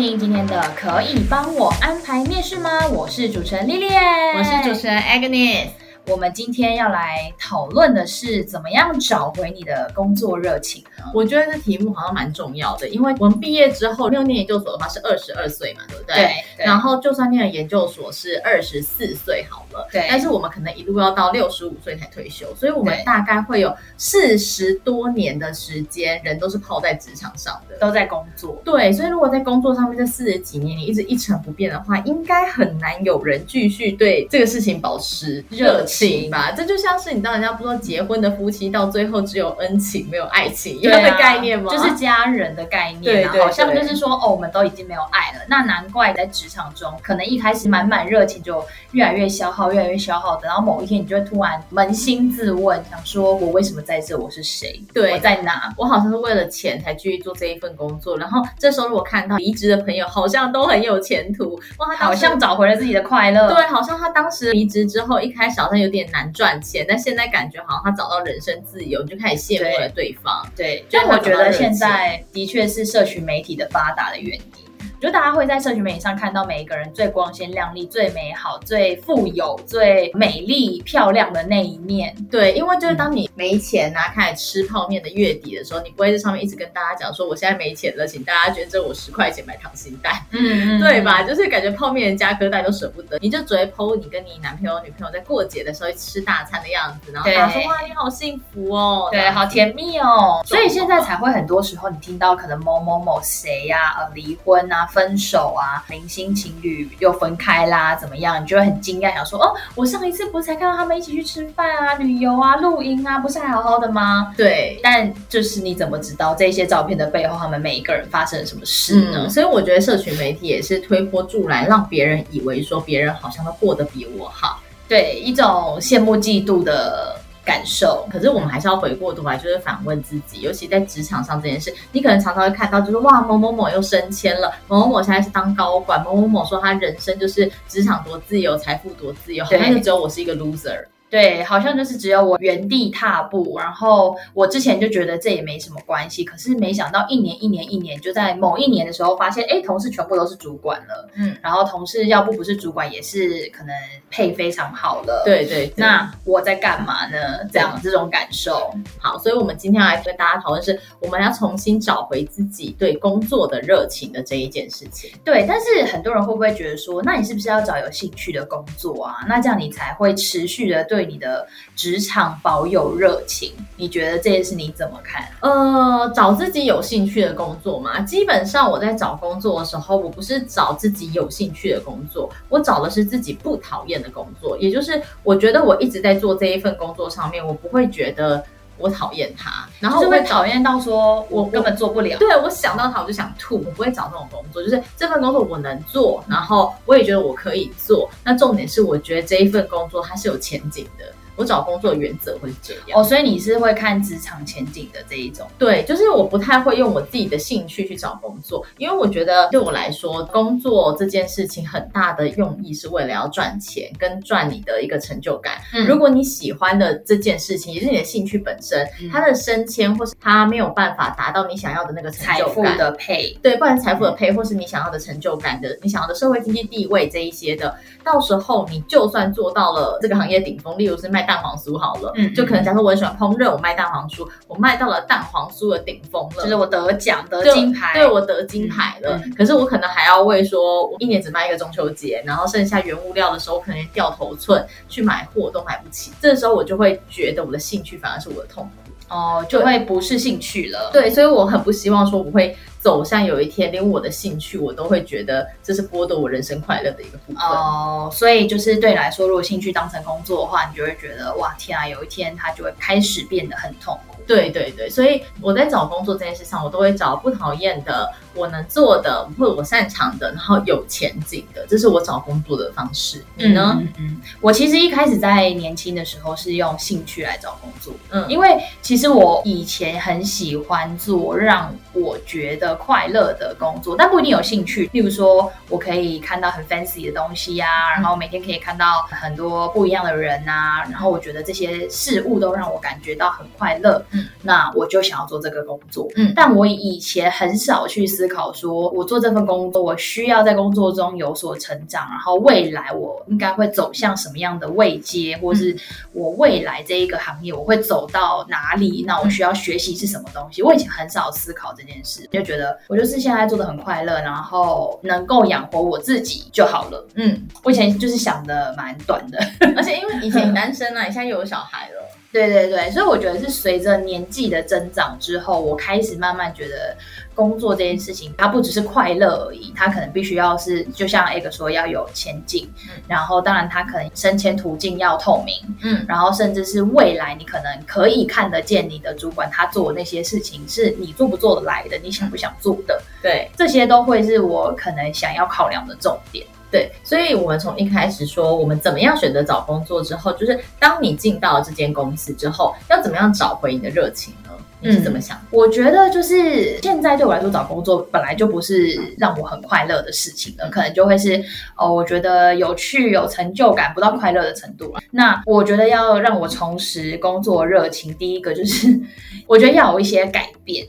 听今天的可以帮我安排面试吗？我是主持人 Lilian，我是主持人 Agnes。我们今天要来讨论的是怎么样找回你的工作热情。我觉得这题目好像蛮重要的，因为我们毕业之后，六年研究所的话是二十二岁嘛，对不对？对。对，然后就算念了研究所是二十四岁好了，对。但是我们可能一路要到六十五岁才退休，所以我们大概会有四十多年的时间，人都是泡在职场上的，都在工作。对，所以如果在工作上面这四十几年你一直一成不变的话，应该很难有人继续对这个事情保持热情吧？这就像是你知道人家不说结婚的夫妻到最后只有恩情没有爱情概念吗？就是家人的概念，对，对，对，好像就是说，哦，我们都已经没有爱了，那难怪在职场中，可能一开始满满热情，就越来越消耗，越来越消耗，等到某一天，你就会突然扪心自问，想说，我为什么在这？我是谁？对，我在哪？我好像是为了钱才继续做这一份工作。然后这时候，如果看到离职的朋友好像都很有前途，哇，他好像找回了自己的快乐。对，好像他当时离职之后，一开始好像有点难赚钱，但现在感觉好像他找到人生自由，你就开始羡慕了对方。对，就我觉得现在的确是社群媒体的发达的原因。就大家会在社群媒体上看到每一个人最光鲜亮丽、最美好、最富有、最美丽、漂亮的那一面。对，因为就是当你没钱啊，开始吃泡面的月底的时候，你不会在上面一直跟大家讲说我现在没钱了，请大家捐赠我十块钱买糖心蛋，嗯，对吧？就是感觉泡面连加颗蛋都舍不得，你就只会 po 你跟你男朋友、女朋友在过节的时候吃大餐的样子，然后大家说哇，你好幸福哦，对，好甜蜜哦。所以现在才会很多时候你听到可能某某某谁呀、啊，呃，离婚啊。分手啊，明星情侣又分开啦，怎么样？你就会很惊讶，想说哦，我上一次不是才看到他们一起去吃饭啊、旅游啊、露营啊，不是还好好的吗？对，但就是你怎么知道这些照片的背后，他们每一个人发生了什么事呢？嗯，所以我觉得社群媒体也是推波助澜，让别人以为说别人好像都过得比我好，对，一种羡慕嫉妒的。感受，可是我们还是要回过头来，就是反问自己，尤其在职场上这件事，你可能常常会看到，就是哇，某某某又升迁了，某某某现在是当高管，某某某说他人生就是职场多自由，财富多自由，好像就只有我是一个 loser。对，好像就是只有我原地踏步，然后我之前就觉得这也没什么关系，可是没想到一年一年一年，就在某一年的时候发现，哎，同事全部都是主管了，嗯，然后同事要不不是主管，也是可能配非常好了，对对，对。那我在干嘛呢？这样这种感受。好，所以我们今天来跟大家讨论是，我们要重新找回自己对工作的热情的这一件事情。对，但是很多人会不会觉得说，那你是不是要找有兴趣的工作啊？那这样你才会持续的对。对你的职场保有热情，你觉得这件事你怎么看？呃，找自己有兴趣的工作嘛，基本上我在找工作的时候，我不是找自己有兴趣的工作，我找的是自己不讨厌的工作。也就是我觉得我一直在做这一份工作上面，我不会觉得。我讨厌他，然后就会讨厌到说，我根本做不了。对，我想到他我就想吐，我不会找这种工作。就是这份工作我能做，然后我也觉得我可以做。那重点是，我觉得这一份工作它是有前景的。我找工作的原则会是这样哦，所以你是会看职场前景的这一种？对，就是我不太会用我自己的兴趣去找工作，因为我觉得对我来说，工作这件事情很大的用意是为了要赚钱跟赚你的一个成就感。嗯，如果你喜欢的这件事情也是你的兴趣本身，嗯，它的升迁或是它没有办法达到你想要的那个成就感财富的配，对，不然财富的配或是你想要的成就感的，你想要的社会经济地位这一些的，到时候你就算做到了这个行业顶峰，例如是卖。蛋黄酥好了，嗯，就可能假设我很喜欢烹饪，我卖蛋黄酥，我卖到了蛋黄酥的顶峰了，就是我得奖得金牌，对，我得金牌了。可是我可能还要为说，我一年只卖一个中秋节，然后剩下原物料的时候，我可能连掉头寸去买货都买不起。这时候我就会觉得我的兴趣反而是我的痛苦。哦，就会不是兴趣了。对，所以我很不希望说我会走向有一天，连我的兴趣我都会觉得这是剥夺我人生快乐的一个部分。哦，所以就是对你来说，如果兴趣当成工作的话，你就会觉得哇天啊，有一天它就会开始变得很痛苦。对对对，所以我在找工作这件事上，我都会找不讨厌的，我能做的，或者我擅长的，然后有前景的，这是我找工作的方式。你呢？嗯，嗯，我其实一开始在年轻的时候是用兴趣来找工作，嗯，因为其实我以前很喜欢做让我觉得快乐的工作，但不一定有兴趣。例如说，我可以看到很 fancy 的东西呀、啊，然后每天可以看到很多不一样的人啊，然后我觉得这些事物都让我感觉到很快乐。嗯，那我就想要做这个工作。嗯，但我以前很少去思考说，我做这份工作，我需要在工作中有所成长，然后未来我应该会走向什么样的位阶，或是我未来这一个行业我会走到哪里？那我需要学习是什么东西？我以前很少思考这件事，就觉得我就是现在做的很快乐，然后能够养活我自己就好了。嗯，我以前就是想的蛮短的，而且因为以前单身啊，你 现在又有小孩了。对对对，所以我觉得是随着年纪的增长之后，我开始慢慢觉得工作这件事情，它不只是快乐而已，它可能必须要是，就像 A 哥说要有前景，嗯，然后当然它可能升迁途径要透明，嗯，然后甚至是未来你可能可以看得见你的主管他做的那些事情是你做不做得来的，你想不想做的，对，这些都会是我可能想要考量的重点。对，所以我们从一开始说我们怎么样选择找工作之后，就是当你进到了这间公司之后，要怎么样找回你的热情呢？你是怎么想？嗯，我觉得就是现在对我来说找工作本来就不是让我很快乐的事情了，可能就会是哦，我觉得有趣、有成就感，不到快乐的程度了。那我觉得要让我重拾工作热情，第一个就是 我觉得要有一些改变。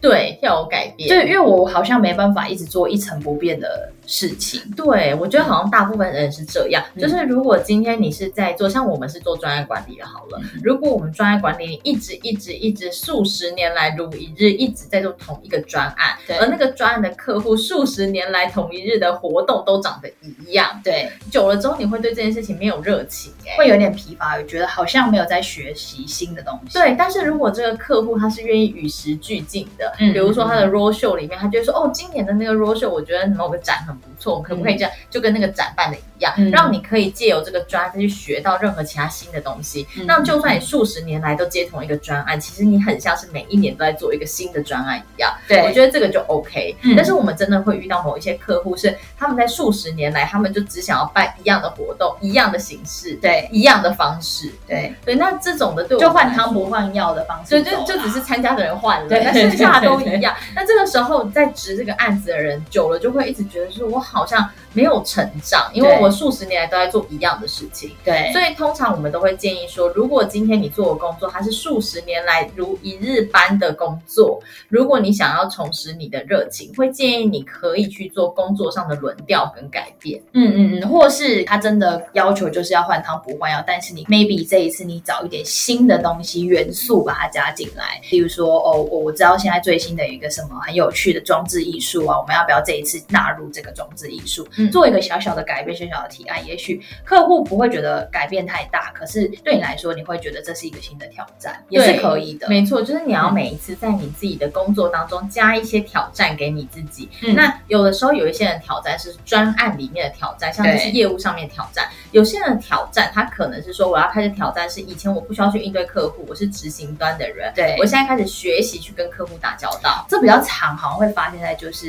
对，要有改变。对，因为我好像没办法一直做一成不变的事情。对，我觉得好像大部分人是这样。嗯、就是如果今天你是在做，像我们是做专业管理的，好了。嗯、如果我们专业管理你一直一直一直数十年来如一日一直在做同一个专案，对，而那个专案的客户数十年来同一日的活动都长得一样，对，久了之后你会对这件事情没有热情，欸，会有点疲乏，我觉得好像没有在学习新的东西。对，但是如果这个客户他是愿意与时俱进的，嗯，比如说他的 road show 里面，他就会说，哦，今年的那个 road show，我觉得某个展很不错，可不可以这样，就跟那个展办的一样，嗯、让你可以借由这个专案去学到任何其他新的东西。嗯、那就算你数十年来都接同一个专案，其实你很像是每一年都在做一个新的专案一样。对，我觉得这个就 OK。嗯、但是我们真的会遇到某一些客户，是他们在数十年来，他们就只想要办一样的活动，一样的形式，对，一样的方式，对对。那这种的对我就换汤不换药的方式，对，就就只是参加的人换了，对，那剩下的都 一样。那这个时候在值这个案子的人久了，就会一直觉得说，我好像没有成长，因为我数十年来都在做一样的事情。对，所以通常我们都会建议说，如果今天你做的工作它是数十年来如一日般的工作，如果你想要重拾你的热情，会建议你可以去做工作上的轮调跟改变。嗯嗯嗯，或是他真的要求就是要换汤不换药，但是你 maybe 这一次你找一点新的东西元素把它加进来，比如说哦，我我知道现在最新的一个什么很有趣的装置艺术啊，我们要不要这一次纳入这个装置艺术？嗯，做一个小小的改变，小小的提案，也许客户不会觉得改变太大，可是对你来说，你会觉得这是一个新的挑战，也是可以的。没错，就是你要每一次在你自己的工作当中加一些挑战给你自己。嗯，那有的时候有一些人挑战是专案里面的挑战，像是业务上面挑战；有些人挑战他可能是说我要开始挑战是以前我不需要去应对客户，我是执行端的人，对，我现在开始学习去跟客户打交道。这比较常，好像会发现在就是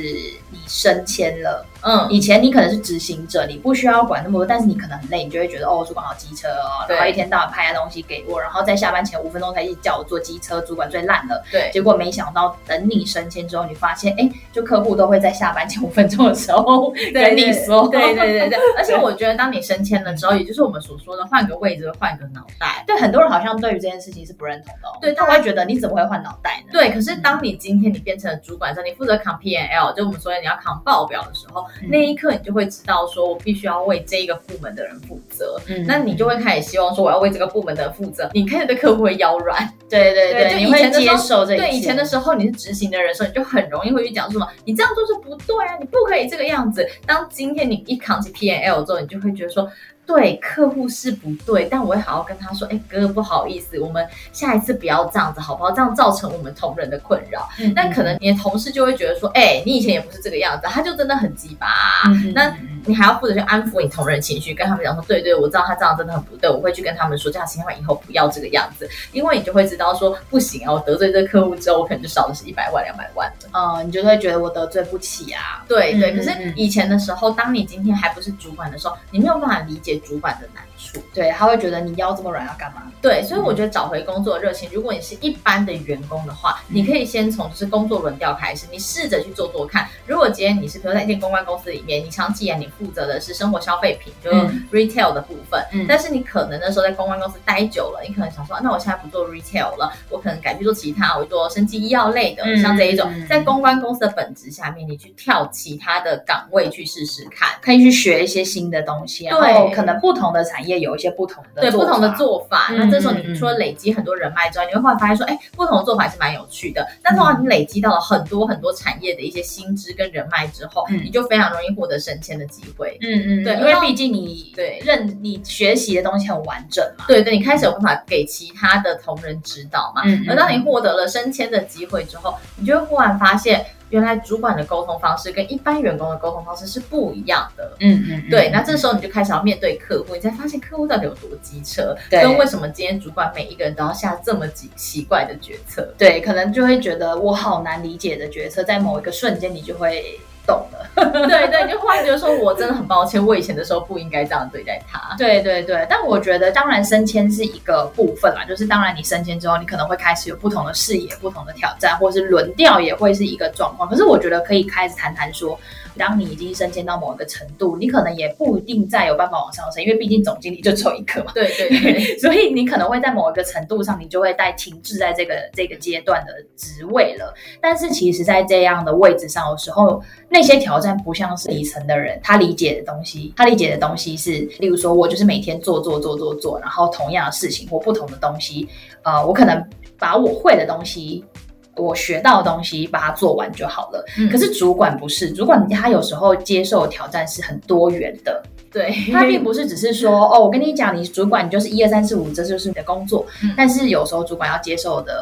你升迁了。嗯，以前你可能是执行者，你不需要管那么多，但是你可能很累，你就会觉得哦，主管好机车哦，然后一天到晚拍下东西给我，然后在下班前五分钟才去叫我做机车，主管最烂了。对，结果没想到等你升迁之后，你发现哎，就客户都会在下班前五分钟的时候跟你说，对对对对。而且我觉得当你升迁了之后，也就是我们所说的换个位置，换个脑袋。对，很多人好像对于这件事情是不认同的哦。对，他会觉得你怎么会换脑袋呢？对，可是当你今天你变成了主管之后，你负责扛 P N L，就我们说的你要扛报表的时候，那一刻你就。就会知道说，我必须要为这一个部门的人负责。嗯，那你就会开始希望说，我要为这个部门的人负责。你开始对客户会腰软，对 对对，你会接受这。对以前的时候，你是执行的人的时候，你就很容易会去讲说什么，你这样做是不对啊，你不可以这个样子。当今天你一扛起 P N L 之后，你就会觉得说。对客户是不对，但我会好好跟他说，哎，哥不好意思，我们下一次不要这样子，好不好？这样造成我们同仁的困扰。嗯，但可能你的同事就会觉得说，哎，你以前也不是这个样子，他就真的很鸡巴。嗯，那你还要负责去安抚你同仁情绪，跟他们讲说，对对，我知道他这样真的很不对，我会去跟他们说，这样千万以后不要这个样子，因为你就会知道说，不行啊，我得罪这个客户之后，我可能就少的是一百万两百万的。嗯，你就会觉得我得罪不起啊。对对，可是以前的时候，当你今天还不是主管的时候，你没有办法理解主管的难处。对，他会觉得你腰这么软要干嘛？对，所以我觉得找回工作热情，如果你是一般的员工的话，你可以先从就是工作轮调开始，你试着去做做看。如果今天你是比如在一间公关公司里面，你长期以来你负责的是生活消费品，就是 retail 的部分，嗯，但是你可能那时候在公关公司待久了，你可能想说，那我现在不做 retail 了，我可能改去做其他，我做生技医药类的，像这一种，在公关公司的本质下面，你去跳其他的岗位去试试看，可以去学一些新的东西，然后可能不同的产业有一些不同的对不同的做法。那这时候你除了累积很多人脉之外，你会发现说，哎，不同的做法还是蛮有趣的。但通常你累积到了很多很多产业的一些薪资跟人脉之后，你就非常容易获得升迁的机会。嗯嗯，对，因为毕竟你对认你学习的东西很完整嘛。对对，你开始有办法给其他的同仁指导嘛。嗯。而当你获得了升迁的机会之后，你就会忽然发现。原来主管的沟通方式跟一般员工的沟通方式是不一样的。嗯嗯，对。那这时候你就开始要面对客户，你才发现客户到底有多机车，对跟为什么今天主管每一个人都要下这么几奇怪的决策？对，可能就会觉得我好难理解的决策，在某一个瞬间你就会。懂了，对对，就忽然觉得说，我真的很抱歉，我以前的时候不应该这样对待他。对对对，但我觉得当然升迁是一个部分啦，就是当然你升迁之后，你可能会开始有不同的视野、不同的挑战，或是轮调也会是一个状况。可是我觉得可以开始谈谈说。当你已经升迁到某一个程度，你可能也不一定再有办法往上升，因为毕竟总经理就只有一个嘛。对对对，所以你可能会在某一个程度上，你就会在停滞在这个这个阶段的职位了。但是其实，在这样的位置上的时候，那些挑战不像是底层的人他理解的东西，他理解的东西是，例如说我就是每天做做做做做，然后同样的事情或不同的东西，呃，我可能把我会的东西。我学到的东西，把它做完就好了。嗯、可是主管不是，主管他有时候接受挑战是很多元的。对，他并不是只是说，哦，我跟你讲，你主管你就是一二三四五，这就是你的工作。嗯、但是有时候主管要接受的。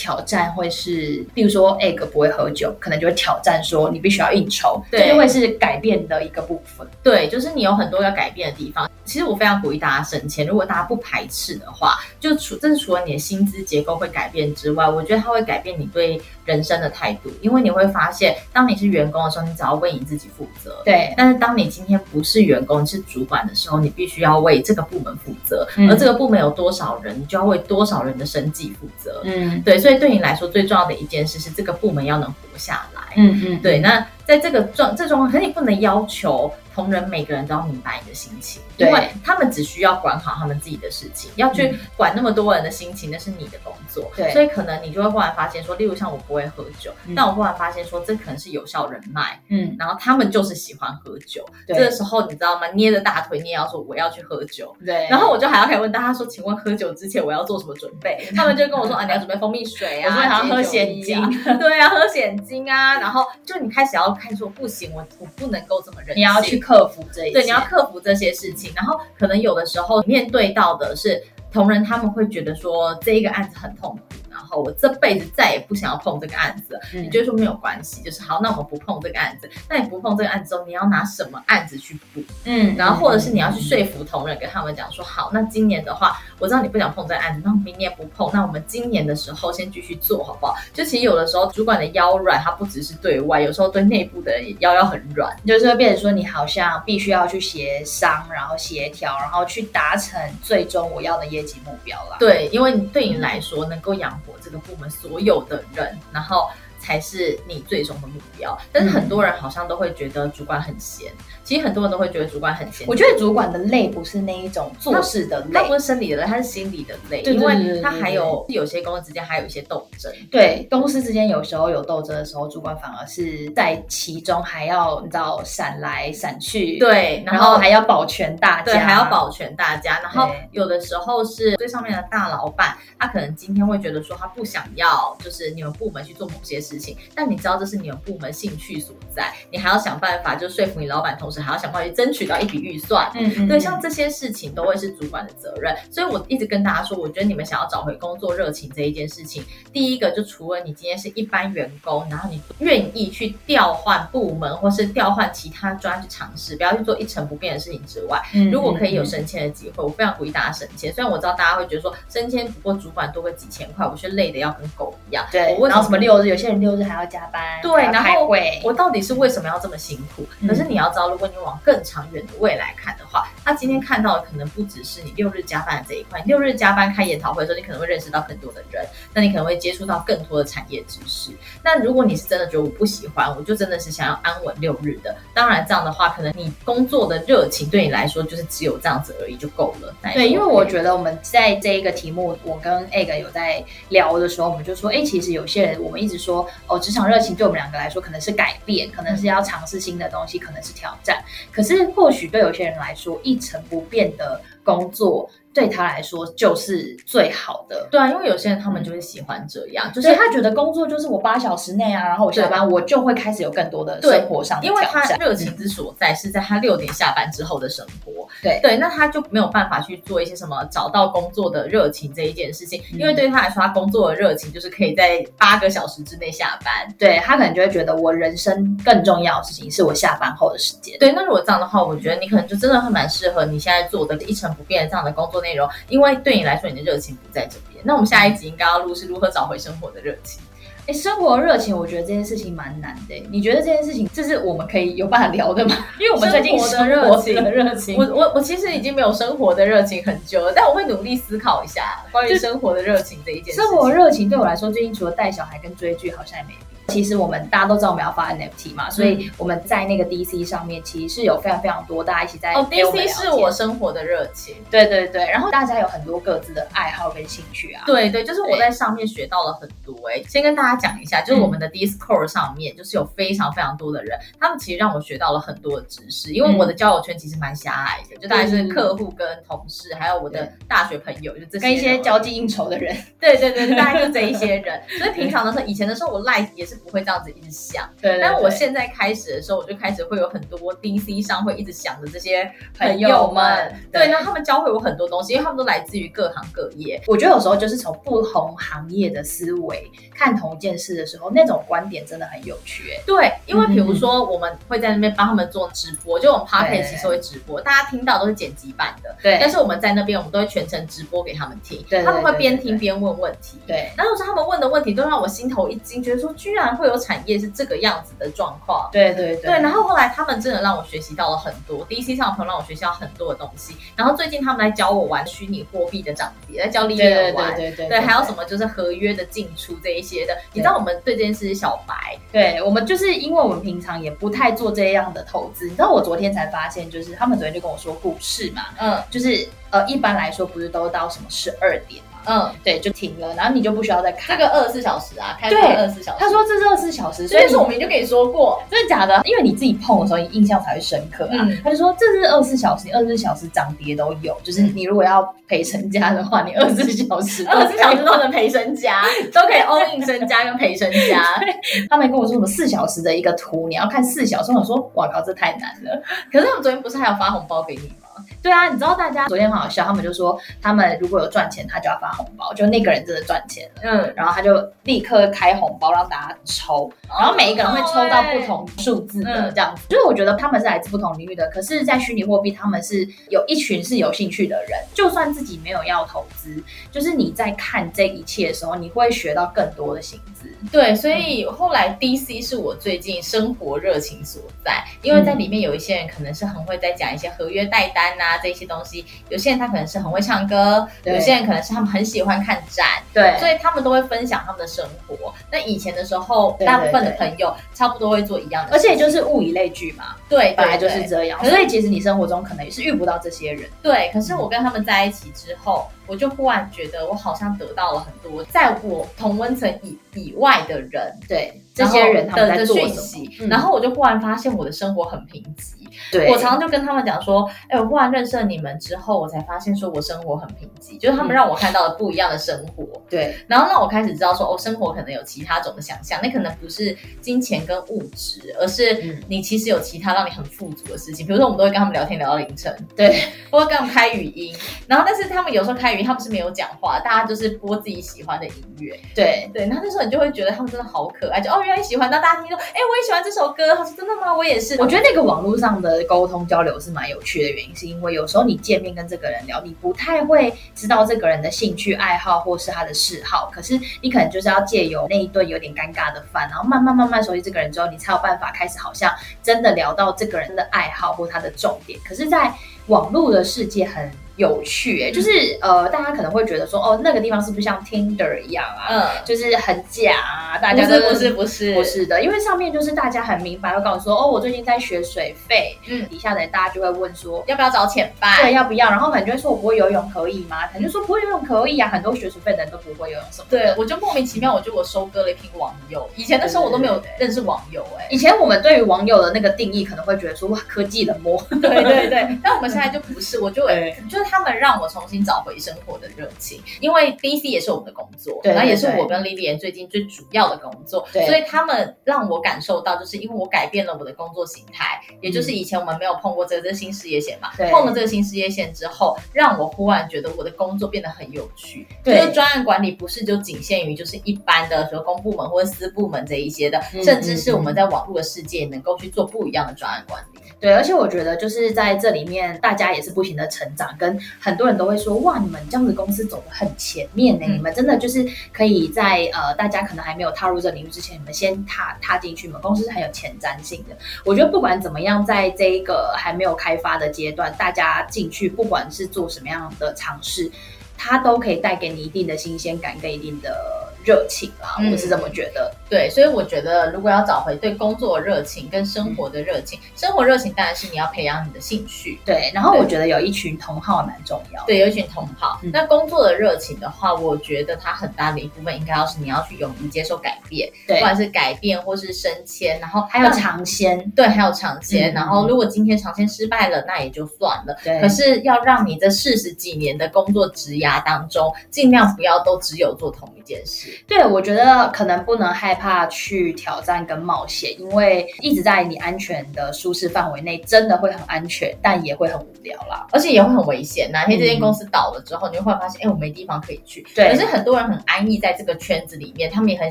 挑战会是，比如说 Egg 不会喝酒，可能就会挑战说你必须要应酬，对，这就会是改变的一个部分。对，就是你有很多要改变的地方。其实我非常鼓励大家省钱，如果大家不排斥的话，就除这是除了你的薪资结构会改变之外，我觉得它会改变你对人生的态度，因为你会发现，当你是员工的时候，你只要为你自己负责，对。但是当你今天不是员工，你是主管的时候，你必须要为这个部门负责，嗯、而这个部门有多少人，你就要为多少人的生计负责。嗯，对。所以对你来说，最重要的一件事是这个部门要能活下来。嗯嗯，对。那在这个状这种，可你不能要求。同仁每个人都要明白你的心情，对因为他们只需要管好他们自己的事情，要去管那么多人的心情，那是你的工作。对，所以可能你就会忽然发现说，例如像我不会喝酒，嗯、但我忽然发现说，这可能是有效人脉。嗯，然后他们就是喜欢喝酒，对这个时候你知道吗？捏着大腿，你也要说我要去喝酒。对，然后我就还要还问大家说，请问喝酒之前我要做什么准备？他们就跟我说啊，你要准备蜂蜜水啊，还要喝蚬精，对啊，喝蚬精啊，然后就你开始要看说，不行，我我不能够这么任性，你要去。克服这一，对，你要克服这些事情，然后可能有的时候面对到的是同仁，他们会觉得说这一个案子很痛苦。然后我这辈子再也不想要碰这个案子，嗯、你就说没有关系，就是好，那我们不碰这个案子。那你不碰这个案子之后，你要拿什么案子去补？嗯，然后或者是你要去说服同仁，跟他们讲说，好，那今年的话，我知道你不想碰这个案子，那明年不碰，那我们今年的时候先继续做好不好？就其实有的时候主管的腰软，他不只是对外，有时候对内部的人腰要很软，就是会变成说你好像必须要去协商，然后协调，然后去达成最终我要的业绩目标了。对，因为对你来说能够养这个部门所有的人，然后。才是你最终的目标，但是很多人好像都会觉得主管很闲。其实很多人都会觉得主管很闲。我觉得主管的累不是那一种做事的累，他不是生理的累，他是心理的累。因为他还有有些公司之间还有一些斗争。对，公司之间有时候有斗争的时候，主管反而是在其中还要你知道闪来闪去。对，然后还要保全大家，对，还要保全大家。然后有的时候是最上面的大老板，他可能今天会觉得说他不想要，就是你们部门去做某些事。情，但你知道这是你们部门兴趣所在，你还要想办法就说服你老板，同时还要想办法去争取到一笔预算。嗯，嗯，对，像这些事情都会是主管的责任。所以我一直跟大家说，我觉得你们想要找回工作热情这一件事情，第一个就除了你今天是一般员工，然后你愿意去调换部门或是调换其他专去尝试，不要去做一成不变的事情之外，嗯，如果可以有升迁的机会，我非常鼓励大家升迁。虽然我知道大家会觉得说升迁不过主管多个几千块，我却累得要跟狗一样。对，然后什么六日，有些人六日还要加班，对，然后我到底是为什么要这么辛苦？嗯，可是你要知道，如果你往更长远的未来看的话，他今天看到的可能不只是你六日加班的这一块，六日加班开研讨会的时候，你可能会认识到更多的人，那你可能会接触到更多的产业知识。那如果你是真的觉得我不喜欢，我就真的是想要安稳六日的，当然这样的话，可能你工作的热情对你来说就是只有这样子而已就够了。对，因为我觉得我们在这一个题目，我跟 Egg 有在聊的时候，我们就说，哎，其实有些人我们一直说，哦，职场热情对我们两个来说可能是改变，可能是要尝试新的东西，可能是挑战。可是或许对有些人来说，一成不变的工作。对他来说就是最好的，对啊，因为有些人他们就是喜欢这样，就是他觉得工作就是我八小时内啊，然后我下班我就会开始有更多的生活上的挑战，因为他热情之所在是在他六点下班之后的生活，对对，那他就没有办法去做一些什么找到工作的热情这一件事情，因为对于他来说，他工作的热情就是可以在八个小时之内下班，对，他可能就会觉得我人生更重要的事情是我下班后的时间，对，那如果这样的话，我觉得你可能就真的会蛮适合你现在做的一成不变的这样的工作内容，因为对你来说，你的热情不在这边。那我们下一集应该要录是如何找回生活的热情。哎，生活热情，我觉得这件事情蛮难的。你觉得这件事情这是我们可以有办法聊的吗？因为我们最近生活的热情，我我我其实已经没有生活的热情很久了，但我会努力思考一下关于生活的热情这一件事。生活热情对我来说，最近除了带小孩跟追剧，好像也没。其实我们大家都知道我们要发 NFT 嘛，所以我们在那个 DC 上面其实是有非常非常多大家一起在。哦，DC 是我生活的热情。对对对，然后大家有很多各自的爱好跟兴趣啊。对对，就是我在上面学到了很多哎、欸。先跟大家讲一下，就是我们的 Discord 上面就是有非常非常多的人，他们其实让我学到了很多的知识。因为我的交友圈其实蛮狭隘的，就大概是客户跟同事，还有我的大学朋友，就这些跟一些交际应酬的人。对对对，大概就这一些人。所以平常的时候，以前的时候我 Live 也是不会这样子一直。想，对，对，但我现在开始的时候，我就开始会有很多 DC 上会一直想着这些朋友们，对，那他们教会我很多东西，因为他们都来自于各行各业。我觉得有时候就是从不同行业的思维看同一件事的时候，那种观点真的很有趣。哎，对，因为比如说我们会在那边帮他们做直播，就我们 Podcast 其实会直播，大家听到都是剪辑版的，对。但是我们在那边，我们都会全程直播给他们听，对，他们会边听边问问题，对。然后有时候他们问的问题都让我心头一惊，觉得说居然会有产业是。这个样子的状况，对对对，对，然后后来他们真的让我学习到了很多，DC 上的朋友让我学习到很多的东西。然后最近他们来教我玩虚拟货币的涨跌，来教利润玩，对对对对，对，还有什么就是合约的进出这一些的。你知道我们对这件事是小白，对我们就是因为我们平常也不太做这样的投资。你知道我昨天才发现，就是他们昨天就跟我说股市嘛，嗯，就是呃一般来说不是都到什么十二点。嗯，对，就停了，然后你就不需要再看这个二十四小时啊，开放二十四小时。他说这是二十四小时，所以说我们就跟你说过，真的假的？因为你自己碰的时候，你印象才会深刻啊。嗯、他就说这是二十四小时，你二十四小时涨跌都有，就是你如果要赔身家的话，你二十四小时二十四小时都能赔身家，都可以 all in 身家跟赔身家。他们跟我说什么四小时的一个图，你要看四小时，我说哇靠，这太难了。可是他们昨天不是还有发红包给你吗？对啊，你知道大家昨天很好笑，他们就说他们如果有赚钱，他就要发红包，就那个人真的赚钱了，嗯，然后他就立刻开红包让大家抽，然后每一个人会抽到不同数字的这样子，就是我觉得他们是来自不同领域的，可是，在虚拟货币，他们是有一群是有兴趣的人，就算自己没有要投资，就是你在看这一切的时候，你会学到更多的薪资。对，所以后来 DC 是我最近生活热情所在，因为在里面有一些人可能是很会在讲一些合约代单呐。这些东西，有些人他可能是很会唱歌，有些人可能是他们很喜欢看展，对，所以他们都会分享他们的生活。那以前的时候，大部分的朋友差不多会做一样的，而且就是物以类聚嘛，对，本来就是这样。所以其实你生活中可能也是遇不到这些人，对。可是我跟他们在一起之后，我就忽然觉得我好像得到了很多，在我同温层以以外的人，对。这些人他们在做讯息，然后我就忽然发现我的生活很贫瘠。对，我常常就跟他们讲说，哎，我忽然认识了你们之后，我才发现说我生活很贫瘠，就是他们让我看到了不一样的生活。对，然后让我开始知道说，哦，生活可能有其他种的想象，那可能不是金钱跟物质，而是你其实有其他让你很富足的事情。比如说，我们都会跟他们聊天聊到凌晨，对，或者跟他们开语音，然后但是他们有时候开语音，他们是没有讲话，大家就是播自己喜欢的音乐。对。对，那那时候你就会觉得他们真的好可爱，就哦，原来你喜欢，那大家听说，哎，我也喜欢这首歌，他说真的吗？我也是。我觉得那个网络上的沟通交流是蛮有趣的原因，是因为有时候你见面跟这个人聊，你不太会知道这个人的兴趣爱好或是他的嗜好，可是你可能就是要借由那一顿有点尴尬的饭，然后慢慢慢慢熟悉这个人之后，你才有办法开始好像真的聊到这个人的爱好或他的重点。可是，在网络的世界很有趣哎、欸，就是呃，大家可能会觉得说，哦，那个地方是不是像 Tinder 一样啊？嗯，就是很假啊，大家都不是不是不是不是的，因为上面就是大家很明白，会告诉说，哦，我最近在学水费，嗯，底下的人大家就会问说，要不要找潜伴？对，要不要？然后可能就会说，我不会游泳可以吗？可能就说不会游泳可以啊，很多学水费的人都不会游泳什么。对，我就莫名其妙，我就我收割了一批网友。以前的时候我都没有认识网友哎、欸，以前我们对于网友的那个定义可能会觉得说，哇，科技冷漠。对对对，但我们现在就不是，我就会就是他们让我重新找回生活的热情，因为 BC 也是我们的工作，对，然后也是我跟 Lilian 最近最主要的工作，对，所以他们让我感受到，就是因为我改变了我的工作形态，嗯、也就是以前我们没有碰过这个这个新事业线嘛，碰了这个新事业线之后，让我忽然觉得我的工作变得很有趣，对，就是专案管理不是就仅限于就是一般的说公部门或者私部门这一些的，嗯、甚至是我们在网络的世界能够去做不一样的专案管理。对，而且我觉得就是在这里面，大家也是不停的成长，跟很多人都会说，哇，你们这样子公司走得很前面呢，嗯、你们真的就是可以在呃，大家可能还没有踏入这领域之前，你们先踏踏进去，你们公司是很有前瞻性的。我觉得不管怎么样，在这一个还没有开发的阶段，大家进去，不管是做什么样的尝试，它都可以带给你一定的新鲜感跟一定的热情啊，我是这么觉得。对，所以我觉得，如果要找回对工作的热情跟生活的热情，嗯、生活热情当然是你要培养你的兴趣。对，然后我觉得有一群同好蛮重要。对，有一群同好。嗯、那工作的热情的话，我觉得它很大的一部分应该要是你要去勇于接受改变，对，不管是改变或是升迁，然后还有尝鲜。对，还有尝鲜。嗯、然后如果今天尝鲜失败了，那也就算了。对。可是要让你这四十几年的工作职涯当中，尽量不要都只有做同一件事。对，我觉得可能不能害怕去挑战跟冒险，因为一直在你安全的舒适范围内，真的会很安全，但也会很无聊啦，而且也会很危险。哪天这间公司倒了之后，嗯、你会发现，哎，我没地方可以去。对。可是很多人很安逸在这个圈子里面，他们也很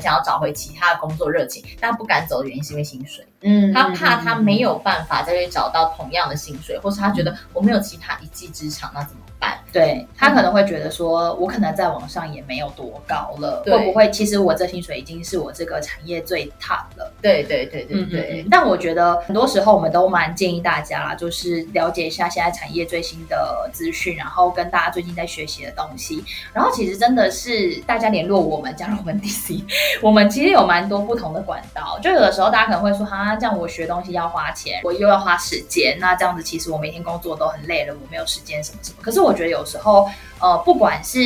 想要找回其他的工作热情，但不敢走的原因是因为薪水。嗯。他怕他没有办法再去找到同样的薪水，或是他觉得我没有其他一技之长，那怎么办？对，他可能会觉得说，我可能在网上也没有多高了，会不会？其实我这薪水已经是我这个产业最 top 了。对对对对对。但我觉得很多时候我们都蛮建议大家，就是了解一下现在产业最新的资讯，然后跟大家最近在学习的东西。然后其实真的是大家联络我们，加入我们 DC，我们其实有蛮多不同的管道。就有的时候大家可能会说，哈，这样我学东西要花钱，我又要花时间，那这样子其实我每天工作都很累了，我没有时间什么什么。可是我我觉得有时候，呃，不管是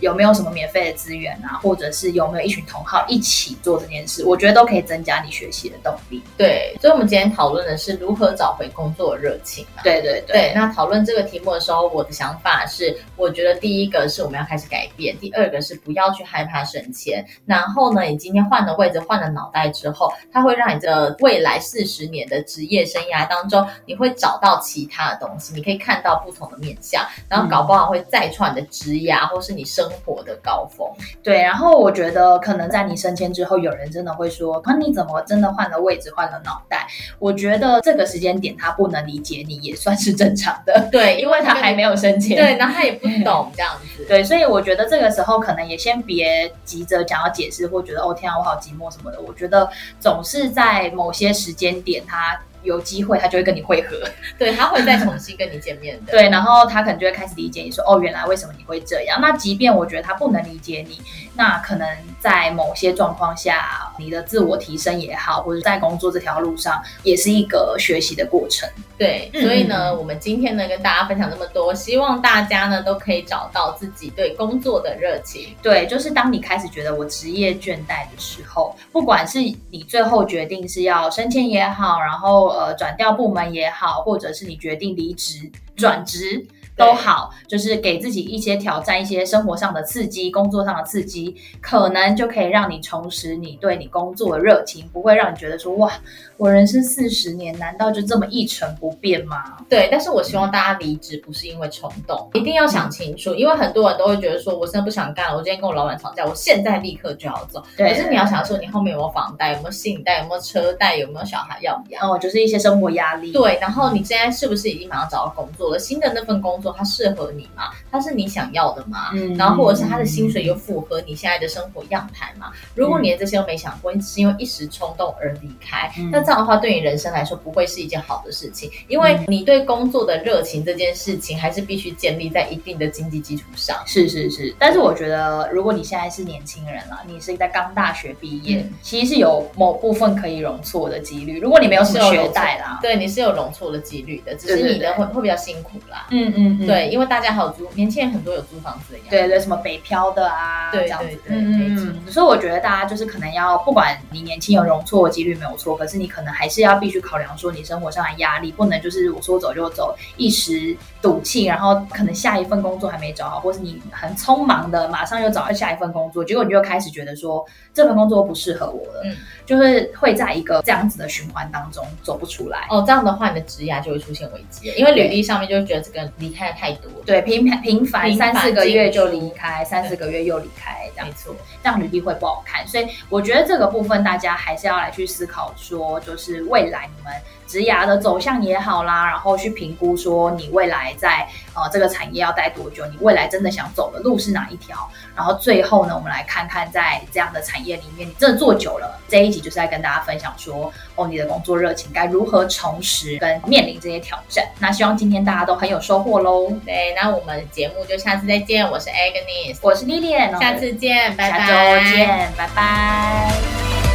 有没有什么免费的资源啊，或者是有没有一群同好一起做这件事，我觉得都可以增加你学习的动力。对，所以，我们今天讨论的是如何找回工作热情啊。对对对。对，那讨论这个题目的时候，我的想法是，我觉得第一个是我们要开始改变，第二个是不要去害怕省钱。然后呢，你今天换了位置，换了脑袋之后，它会让你的未来四十年的职业生涯当中，你会找到其他的东西，你可以看到不同的面向，然后搞不好会再创你的职涯，或是你生。生活的高峰，对。然后我觉得，可能在你升迁之后，有人真的会说：“那你怎么真的换了位置，换了脑袋？”我觉得这个时间点他不能理解你也算是正常的，对，因为他还没有升迁，对，然后他也不懂这样子，对。所以我觉得这个时候可能也先别急着想要解释，或觉得哦天啊，我好寂寞什么的。我觉得总是在某些时间点，他有机会，他就会跟你会合，对，他会再重新跟你见面的。对，然后他可能就会开始理解你说，哦，原来为什么你会这样？那即便我觉得他不能理解你，那可能在某些状况下，你的自我提升也好，或者在工作这条路上，也是一个学习的过程。对，所以呢，嗯、我们今天呢跟大家分享这么多，希望大家呢都可以找到自己对工作的热情。对，就是当你开始觉得我职业倦怠的时候，不管是你最后决定是要升迁也好，然后呃转调部门也好，或者是你决定离职转职。嗯都好，就是给自己一些挑战，一些生活上的刺激，工作上的刺激，可能就可以让你重拾你对你工作的热情，不会让你觉得说哇，我人生四十年，难道就这么一成不变吗？对，但是我希望大家离职不是因为冲动，一定要想清楚，因为很多人都会觉得说，我真的不想干了，我今天跟我老板吵架，我现在立刻就要走。对，可是你要想说，你后面有没有房贷，有没有信贷，有没有车贷，有没有小孩要不要？哦，就是一些生活压力。对，然后你现在是不是已经马上找到工作了？新的那份工作它适合你吗？它是你想要的吗？嗯，然后或者是他的薪水又符合你现在的生活样态吗？如果你连这些都没想过，你只是因为一时冲动而离开，嗯，那这样的话对你人生来说不会是一件好的事情，因为你对工作的热情这件事情还是必须建立在一定的经济基础上。是是是，但是我觉得如果你现在是年轻人了，你是在刚大学毕业，嗯，其实是有某部分可以容错的几率。如果你没有什么学贷啦，对，你是有容错的几率的，只是你的会会比较辛苦啦。嗯嗯嗯，对，因为大家还有租，年轻人很多有租房子的，对对，什么北漂的啊，对，这样子，对对对，嗯，所以我觉得大家就是可能要，不管你年轻有容错的几率没有错，可是你可能还是要必须考量说你生活上的压力，不能就是我说走就走，一时赌气，然后可能下一份工作还没找好，或是你很匆忙的马上又找到下一份工作，结果你就开始觉得说这份工作不适合我了，嗯，就是会在一个这样子的循环当中走不出来。哦，这样的话你的职涯就会出现危机，因为履历上面就会觉得这个离开的太多，对，频频繁三四个月就离开，三四个月又离开，这样子，这样履历会不好看。所以我觉得这个部分大家还是要来去思考，说就是未来你们。职涯的走向也好啦，然后去评估说你未来在呃这个产业要待多久，你未来真的想走的路是哪一条？然后最后呢，我们来看看在这样的产业里面，你真的做久了，这一集就是在跟大家分享说，哦，你的工作热情该如何重拾跟面临这些挑战。那希望今天大家都很有收获喽。对，那我们节目就下次再见。我是 Agnes，我是 Lilian，下次见，拜拜。下周见，拜拜。